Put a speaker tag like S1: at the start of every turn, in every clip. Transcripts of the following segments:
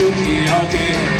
S1: should be
S2: okay.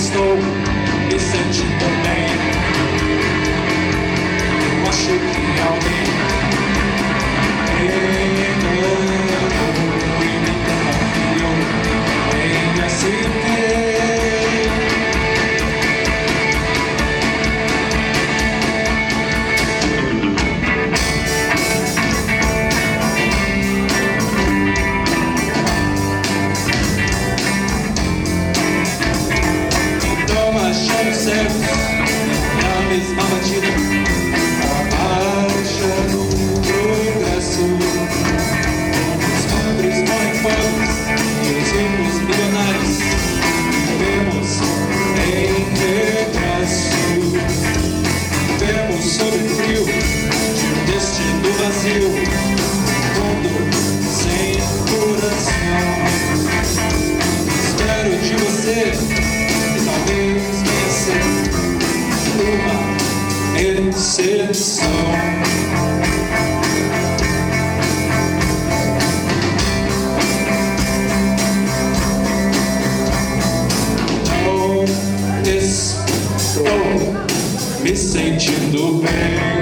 S2: estou me sentindo bem. serve na mesma batida. A marcha do progresso. Os pobres morrem pobres e os ricos milionários. Vivemos em pedaço. Vivemos sob o frio de um destino vazio. Mundo sem coração. Espero de você. me sentindo bem.